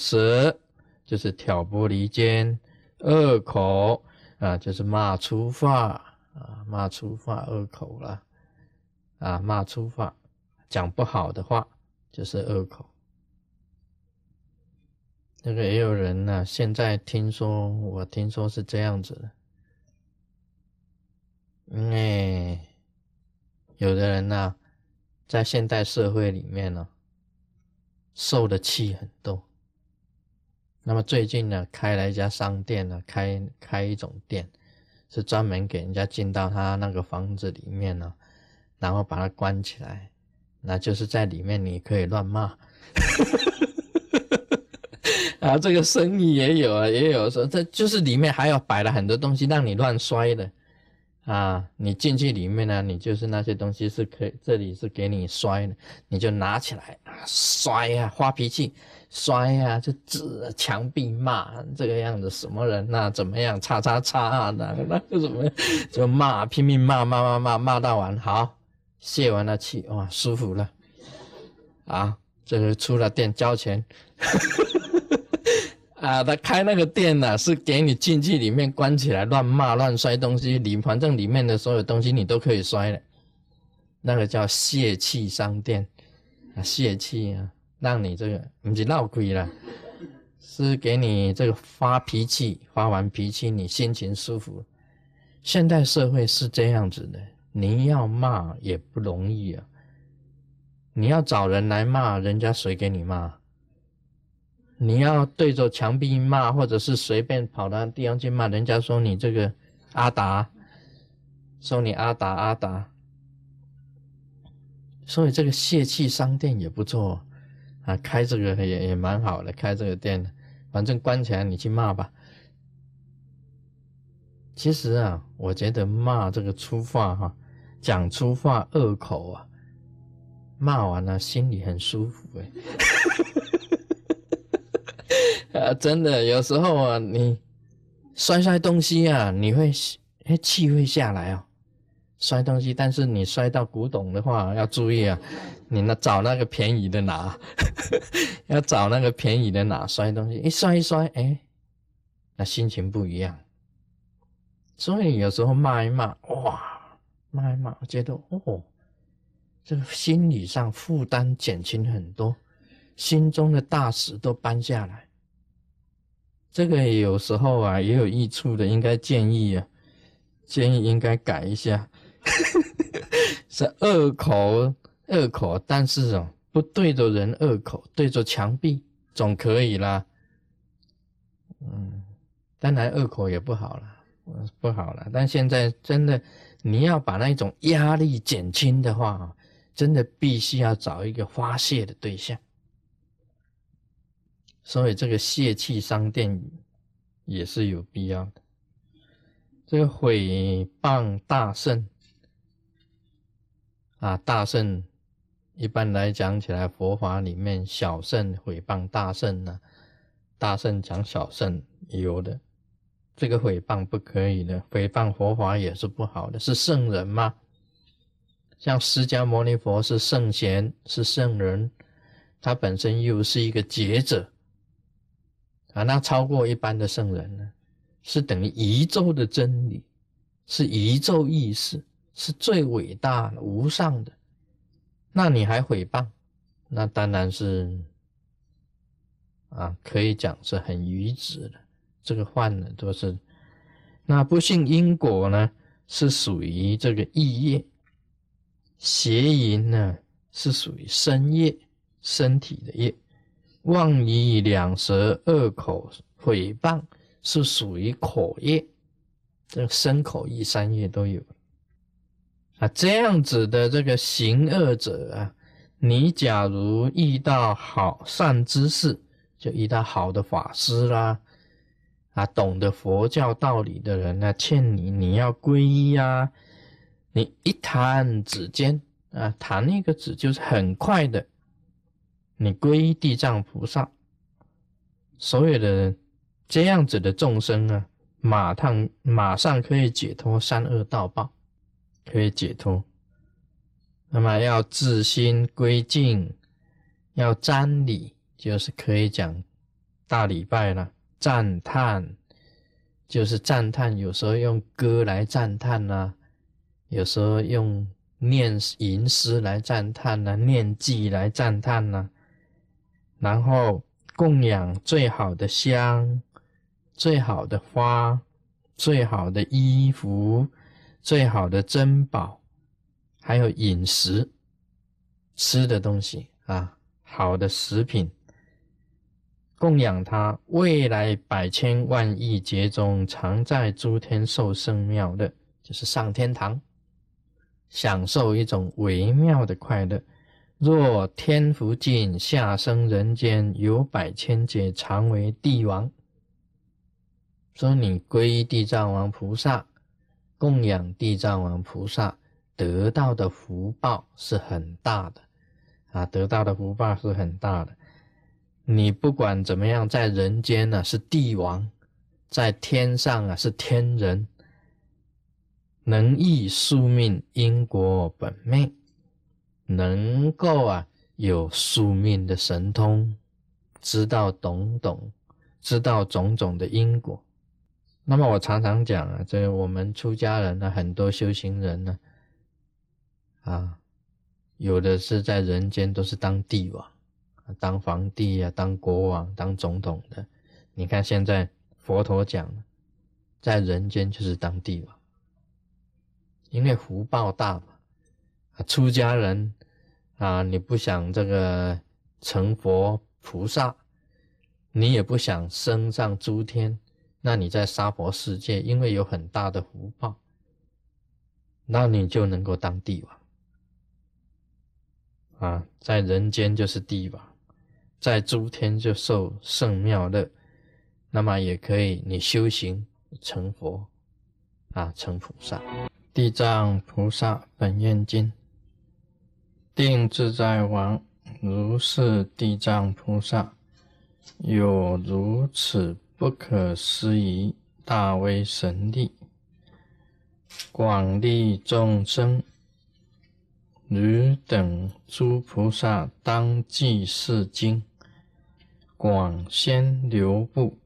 舌，就是挑拨离间；恶口啊，就是骂粗话啊，骂粗话恶口了啊，骂粗话，讲不好的话就是恶口。那个也有人呢，现在听说，我听说是这样子的，因为有的人呢，在现代社会里面呢，受的气很多。那么最近呢，开了一家商店呢，开开一种店，是专门给人家进到他那个房子里面呢，然后把它关起来，那就是在里面你可以乱骂。啊，这个生意也有啊，也有说，这就是里面还有摆了很多东西让你乱摔的，啊，你进去里面呢，你就是那些东西是可以，这里是给你摔的，你就拿起来啊，摔呀，发脾气，摔呀，就指墙壁骂这个样子，什么人那怎么样，叉叉叉啊，那那个怎么就骂，拼命骂骂骂骂骂到完，好，泄完了气，哇，舒服了，啊，这个出了店交钱。啊，他开那个店呢，是给你进去里面关起来乱骂乱摔东西，里反正里面的所有东西你都可以摔了。那个叫泄气商店，啊，泄气啊，让你这个不是闹鬼了，是给你这个发脾气，发完脾气你心情舒服。现代社会是这样子的，你要骂也不容易啊。你要找人来骂，人家谁给你骂？你要对着墙壁骂，或者是随便跑到地方去骂，人家说你这个阿达，说你阿达阿达，所以这个泄气商店也不错啊，开这个也也蛮好的，开这个店，反正关起来你去骂吧。其实啊，我觉得骂这个粗话哈，讲粗话恶口啊，骂完了心里很舒服哎。啊，真的，有时候啊，你摔摔东西啊，你会哎气会下来哦。摔东西，但是你摔到古董的话，要注意啊，你那找那个便宜的拿，要找那个便宜的拿。摔东西一摔一摔，哎，那心情不一样。所以有时候骂一骂，哇，骂一骂，我觉得哦，这个心理上负担减轻很多，心中的大石都搬下来。这个有时候啊也有益处的，应该建议啊，建议应该改一下，是恶口恶口，但是哦不对着人恶口，对着墙壁总可以啦。嗯，当然恶口也不好了，不好了。但现在真的你要把那一种压力减轻的话，真的必须要找一个发泄的对象。所以这个泄气商店也是有必要的。这个毁谤大圣啊，大圣一般来讲起来，佛法里面小圣毁谤大圣呢，大圣讲小圣有的，这个毁谤不可以的，毁谤佛法也是不好的，是圣人吗？像释迦牟尼佛是圣贤，是圣人，他本身又是一个觉者。啊，那超过一般的圣人呢，是等于宇宙的真理，是宇宙意识，是最伟大的、无上的。那你还毁谤，那当然是啊，可以讲是很愚直的。这个犯的都是，那不信因果呢，是属于这个意业；邪淫呢，是属于身业，身体的业。妄语两舌恶口毁谤是属于口业，这身口意三业都有啊。这样子的这个行恶者啊，你假如遇到好善知识，就遇到好的法师啦，啊，懂得佛教道理的人呢，劝你你要皈依啊，你一弹指间啊，弹一个指就是很快的。你皈依地藏菩萨，所有的这样子的众生啊，马上马上可以解脱三恶道报，可以解脱。那么要自心归净，要瞻礼，就是可以讲大礼拜了，赞叹就是赞叹，有时候用歌来赞叹呐，有时候用念吟诗来赞叹呐，念记来赞叹呐，然后供养最好的香、最好的花、最好的衣服、最好的珍宝，还有饮食吃的东西啊，好的食品。供养他，未来百千万亿劫中，常在诸天受圣妙乐，就是上天堂，享受一种微妙的快乐。若天福尽，下生人间，有百千劫，常为帝王。说你皈依地藏王菩萨，供养地藏王菩萨，得到的福报是很大的啊，得到的福报是很大的。你不管怎么样，在人间呢是帝王，在天上啊是天人，能益宿命因果本命，能够啊有宿命的神通，知道懂懂，知道种种的因果。那么我常常讲啊，这我们出家人呢，很多修行人呢，啊，有的是在人间都是当帝王。当皇帝啊，当国王，当总统的，你看现在佛陀讲，在人间就是当帝王，因为福报大嘛。啊，出家人啊，你不想这个成佛菩萨，你也不想升上诸天，那你在娑婆世界，因为有很大的福报，那你就能够当帝王。啊，在人间就是帝王。在诸天就受圣妙乐，那么也可以你修行成佛啊，成菩萨。地藏菩萨本愿经，定自在王如是地藏菩萨，有如此不可思议大威神力，广利众生。汝等诸菩萨当记是经。广仙流布，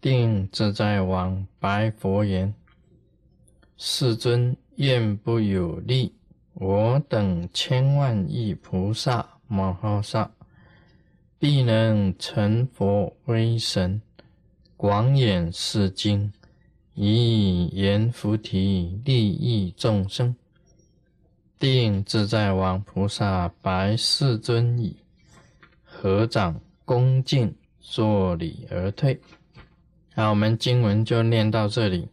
定自在王白佛言：“世尊愿不有力，我等千万亿菩萨摩诃萨，必能成佛威神，广演世经，以言菩提利益众生。”定自在王菩萨白世尊矣，合掌。恭敬作礼而退。好，我们经文就念到这里。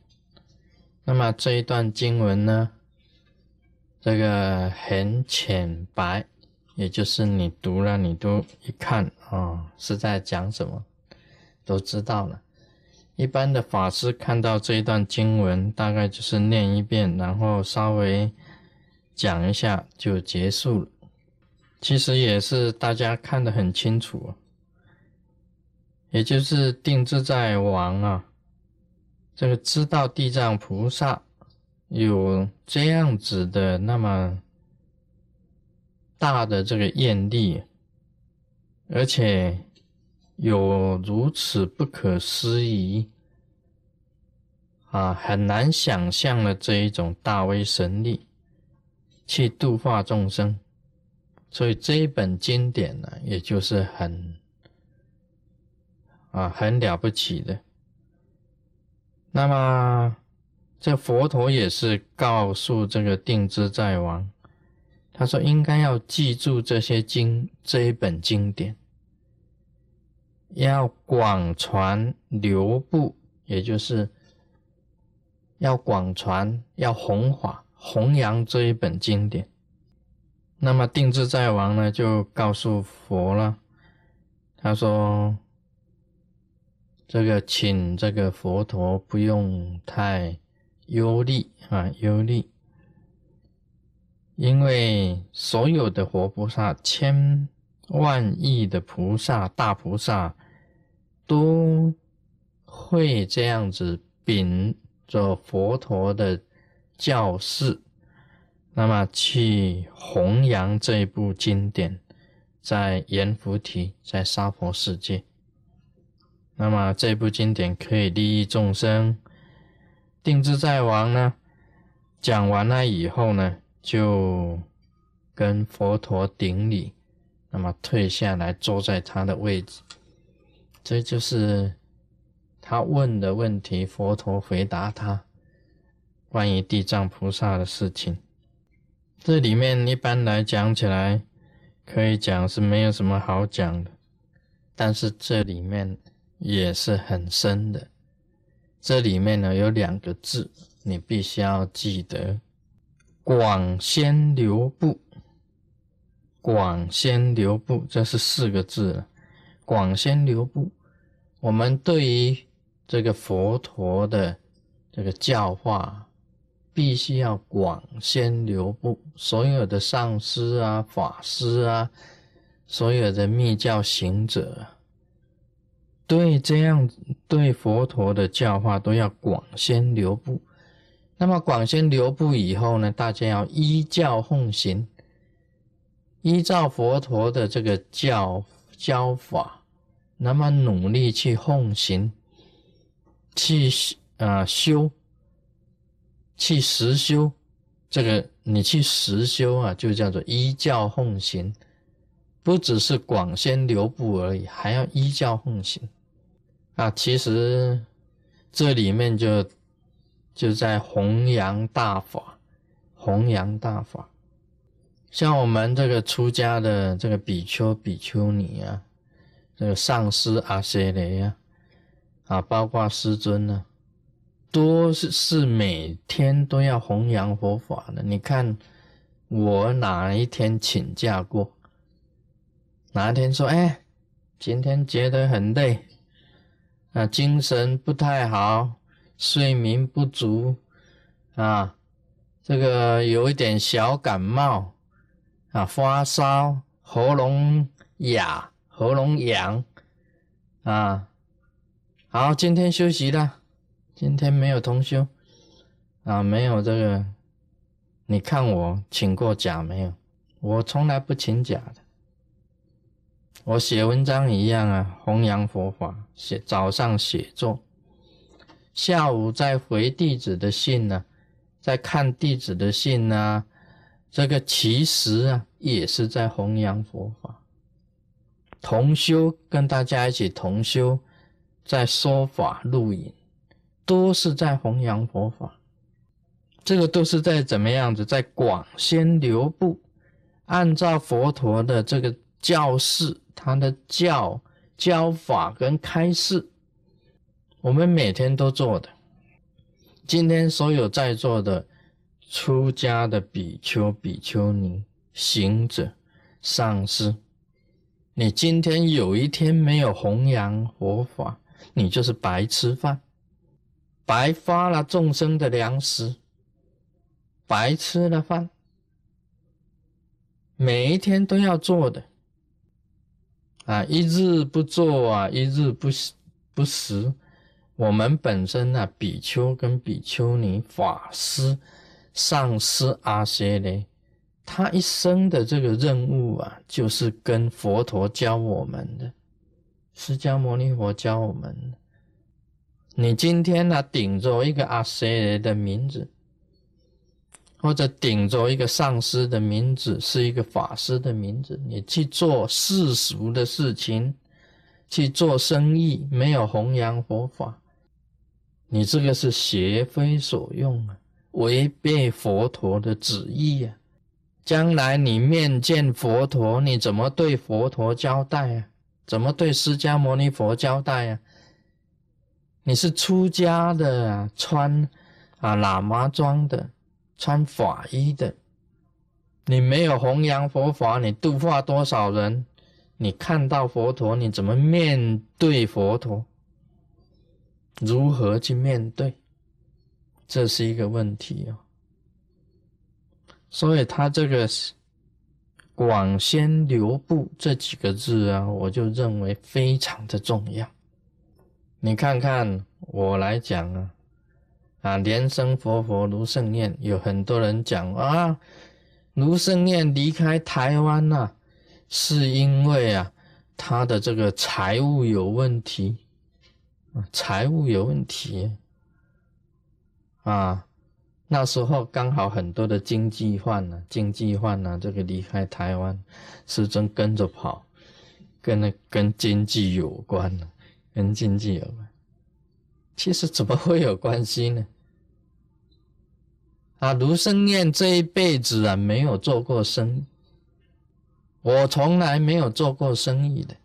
那么这一段经文呢，这个很浅白，也就是你读了，你都一看啊，是在讲什么，都知道了。一般的法师看到这一段经文，大概就是念一遍，然后稍微讲一下就结束了。其实也是大家看得很清楚。也就是定自在王啊，这个知道地藏菩萨有这样子的那么大的这个愿力，而且有如此不可思议啊，很难想象的这一种大威神力，去度化众生，所以这一本经典呢，也就是很。啊，很了不起的。那么，这佛陀也是告诉这个定自在王，他说应该要记住这些经这一本经典，要广传流布，也就是要广传，要弘法弘扬这一本经典。那么定自在王呢，就告诉佛了，他说。这个，请这个佛陀不用太忧虑啊，忧虑，因为所有的活菩萨、千万亿的菩萨、大菩萨，都会这样子秉着佛陀的教示，那么去弘扬这一部经典，在阎浮提，在娑婆世界。那么这部经典可以利益众生。定自在王呢，讲完了以后呢，就跟佛陀顶礼，那么退下来坐在他的位置。这就是他问的问题，佛陀回答他关于地藏菩萨的事情。这里面一般来讲起来，可以讲是没有什么好讲的，但是这里面也是很深的。这里面呢有两个字，你必须要记得：广仙流布。广仙流布，这是四个字。广仙流布，我们对于这个佛陀的这个教化，必须要广仙留步。所有的上师啊、法师啊，所有的密教行者。对，这样对佛陀的教化都要广宣流布。那么广宣流布以后呢，大家要依教奉行，依照佛陀的这个教教法，那么努力去奉行，去啊修，去实修。这个你去实修啊，就叫做依教奉行，不只是广宣流布而已，还要依教奉行。啊，其实这里面就就在弘扬大法，弘扬大法。像我们这个出家的这个比丘、比丘尼啊，这个上师阿阇雷啊，啊，包括师尊呢，都是是每天都要弘扬佛法的。你看我哪一天请假过？哪一天说，哎，今天觉得很累。啊，精神不太好，睡眠不足，啊，这个有一点小感冒，啊，发烧，喉咙哑，喉咙痒，啊，好，今天休息了，今天没有通宵，啊，没有这个，你看我请过假没有？我从来不请假的。我写文章一样啊，弘扬佛法。写早上写作，下午再回弟子的信呢，再看弟子的信呢。这个其实啊，也是在弘扬佛法。同修跟大家一起同修，在说法录影，都是在弘扬佛法。这个都是在怎么样子，在广宣流布，按照佛陀的这个教示。他的教教法跟开示，我们每天都做的。今天所有在座的出家的比丘、比丘尼、行者、上师，你今天有一天没有弘扬佛法，你就是白吃饭，白发了众生的粮食，白吃了饭。每一天都要做的。啊，一日不做啊，一日不不食。我们本身呢，比丘跟比丘尼、法师、上师阿阇雷，他一生的这个任务啊，就是跟佛陀教我们的，释迦牟尼佛教我们的。你今天呢，顶着一个阿阇雷的名字。或者顶着一个上师的名字，是一个法师的名字，你去做世俗的事情，去做生意，没有弘扬佛法，你这个是邪非所用啊，违背佛陀的旨意啊！将来你面见佛陀，你怎么对佛陀交代啊？怎么对释迦牟尼佛交代啊？你是出家的，穿啊喇嘛装的。穿法衣的，你没有弘扬佛法，你度化多少人？你看到佛陀，你怎么面对佛陀？如何去面对？这是一个问题哦。所以他这个“广宣流布”这几个字啊，我就认为非常的重要。你看看我来讲啊。啊，莲生活佛卢胜念，有很多人讲啊，卢胜念离开台湾呐，是因为啊，他的这个财务有问题，啊财务有问题啊。那时候刚好很多的经济犯呢，经济犯呢，这个离开台湾，师尊跟着跑，跟那跟经济有关，跟经济有关。其实怎么会有关系呢？啊，卢生燕这一辈子啊，没有做过生意，我从来没有做过生意的。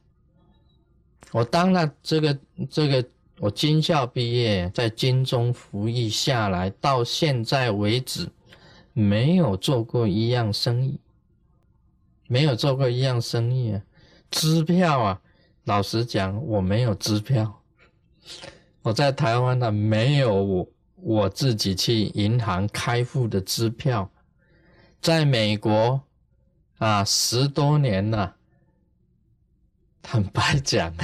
我当了这个这个。我军校毕业，在军中服役下来，到现在为止，没有做过一样生意，没有做过一样生意啊！支票啊，老实讲，我没有支票。我在台湾呢，没有我我自己去银行开户的支票。在美国啊，十多年了，坦白讲。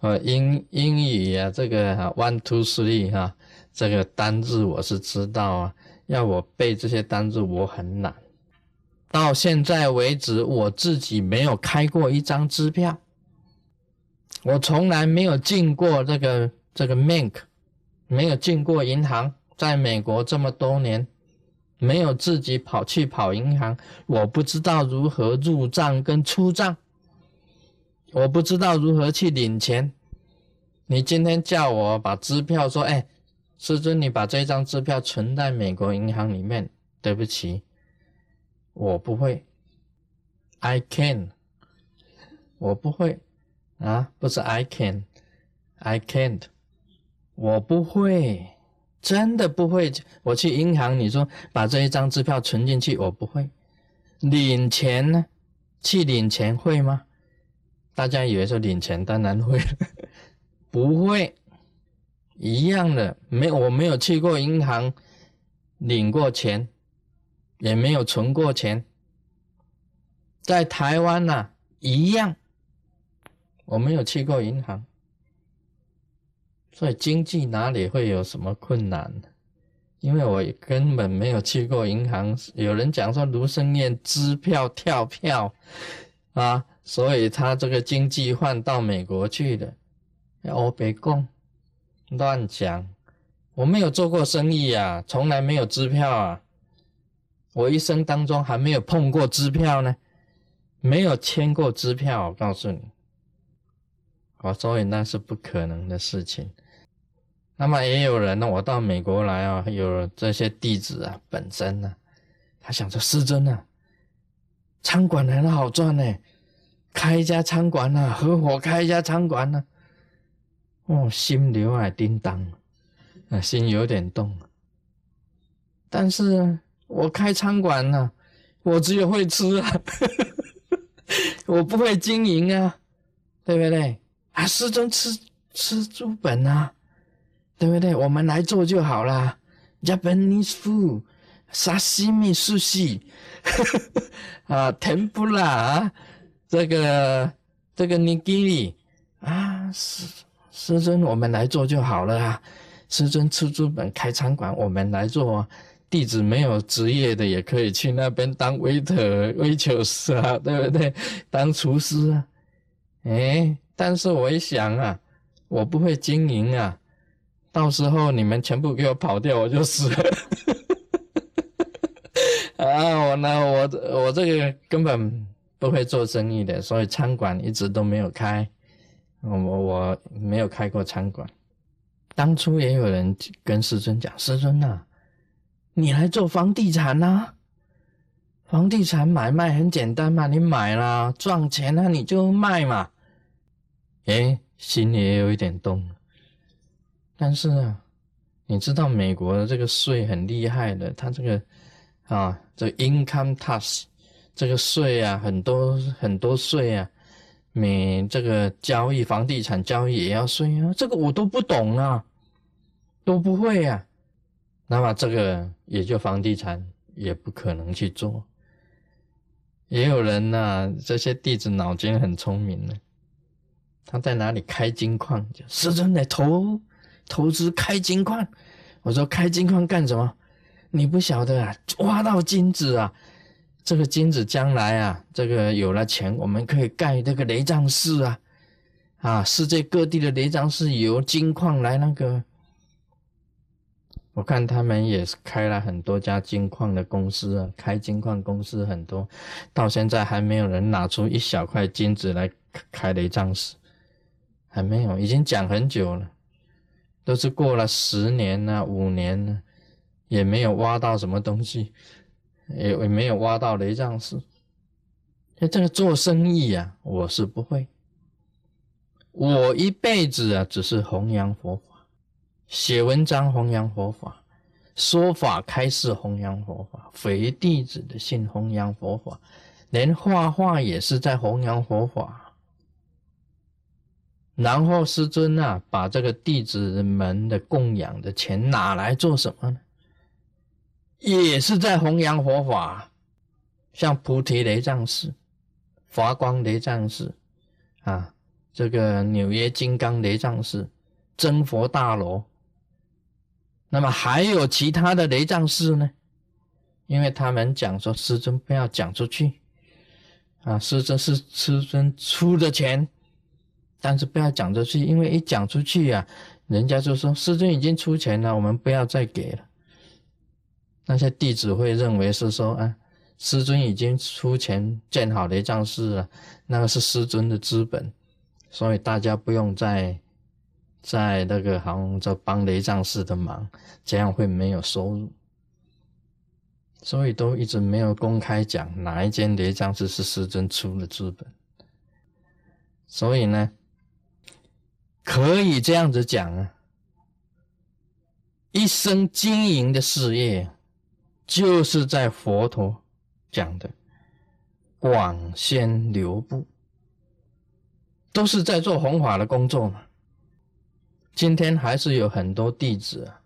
呃，英英语啊，这个 one two three 哈，这个单字我是知道啊，要我背这些单字我很难。到现在为止，我自己没有开过一张支票，我从来没有进过这个这个 Mank 没有进过银行，在美国这么多年，没有自己跑去跑银行，我不知道如何入账跟出账。我不知道如何去领钱。你今天叫我把支票说，哎，师尊，你把这张支票存在美国银行里面。对不起，我不会。I can，我不会啊，不是 I can，I can't，我不会，真的不会。我去银行，你说把这一张支票存进去，我不会。领钱呢？去领钱会吗？大家以为说领钱当然会，不会一样的，没我没有去过银行领过钱，也没有存过钱，在台湾呐一样，我没有去过银行，所以经济哪里会有什么困难？因为我根本没有去过银行。有人讲说卢生燕支票跳票啊。所以他这个经济换到美国去的，我别讲，乱讲，我没有做过生意啊，从来没有支票啊，我一生当中还没有碰过支票呢，没有签过支票，我告诉你，我所以那是不可能的事情。那么也有人呢，我到美国来啊，有这些弟子啊，本身呢，他想着师尊啊，餐馆很好赚呢。开一家餐馆呐，合伙开一家餐馆呐，哦，心流啊叮当，啊，心有点动。但是我开餐馆呢，我只有会吃啊，我不会经营啊，对不对？啊，师尊吃吃猪本啊，对不对？我们来做就好了，Japanese food，沙西米寿司，啊，甜不辣。这个这个尼基里啊，师师尊，我们来做就好了啊！师尊出资本开餐馆，我们来做。弟子没有职业的，也可以去那边当 waiter、waitress 啊，对不对？当厨师啊。哎，但是我一想啊，我不会经营啊，到时候你们全部给我跑掉，我就死了。啊，我呢，我我这个根本。不会做生意的，所以餐馆一直都没有开。我我没有开过餐馆。当初也有人跟师尊讲：“师尊呐，你来做房地产呐？房地产买卖很简单嘛，你买了赚钱了你就卖嘛。”哎，心里也有一点动。但是啊，你知道美国的这个税很厉害的，他这个啊，这 income tax。这个税啊，很多很多税啊，每这个交易房地产交易也要税啊，这个我都不懂啊，都不会啊，那么这个也就房地产也不可能去做。也有人呐，这些弟子脑筋很聪明的，他在哪里开金矿？师尊来投投资开金矿。我说开金矿干什么？你不晓得啊，挖到金子啊。这个金子将来啊，这个有了钱，我们可以盖这个雷藏寺啊，啊，世界各地的雷藏寺由金矿来那个。我看他们也是开了很多家金矿的公司啊，开金矿公司很多，到现在还没有人拿出一小块金子来开雷藏寺，还没有，已经讲很久了，都是过了十年呢、五年呢，也没有挖到什么东西，也也没有挖到雷藏寺。这个做生意呀，我是不会，我一辈子啊，只是弘扬佛法。写文章弘扬佛法，说法开示弘扬佛法，回弟子的信弘扬佛法，连画画也是在弘扬佛法。然后师尊啊，把这个弟子们的供养的钱拿来做什么呢？也是在弘扬佛法，像菩提雷藏寺、华光雷藏寺啊，这个纽约金刚雷藏寺、真佛大楼。那么还有其他的雷藏寺呢？因为他们讲说师尊不要讲出去，啊，师尊是师尊出的钱，但是不要讲出去，因为一讲出去呀，人家就说师尊已经出钱了，我们不要再给了。那些弟子会认为是说啊，师尊已经出钱建好雷藏寺了，那个是师尊的资本，所以大家不用再。在那个好像在帮雷藏寺的忙，这样会没有收入，所以都一直没有公开讲哪一间雷藏寺是师尊出的资本。所以呢，可以这样子讲啊，一生经营的事业，就是在佛陀讲的广宣流布，都是在做弘法的工作嘛。今天还是有很多弟子啊，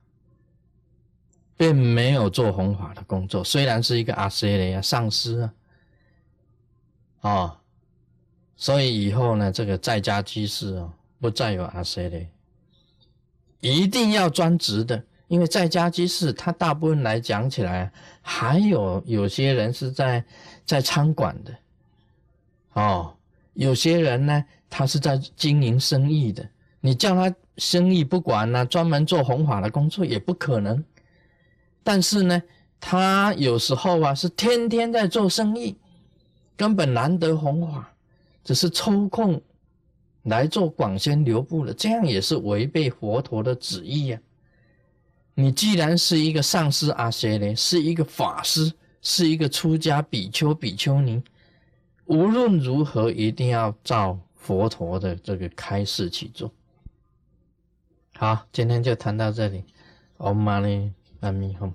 并没有做弘法的工作。虽然是一个阿塞雷啊上师啊，哦，所以以后呢，这个在家居士哦，不再有阿塞的，一定要专职的。因为在家居士，他大部分来讲起来，还有有些人是在在餐馆的，哦，有些人呢，他是在经营生意的。你叫他。生意不管呢，专门做弘法的工作也不可能。但是呢，他有时候啊是天天在做生意，根本难得弘法，只是抽空来做广宣流布的，这样也是违背佛陀的旨意呀。你既然是一个上师阿舍嘞，是一个法师，是一个出家比丘比丘尼，无论如何一定要照佛陀的这个开示去做。好，今天就谈到这里。Om Mani Padme Hum。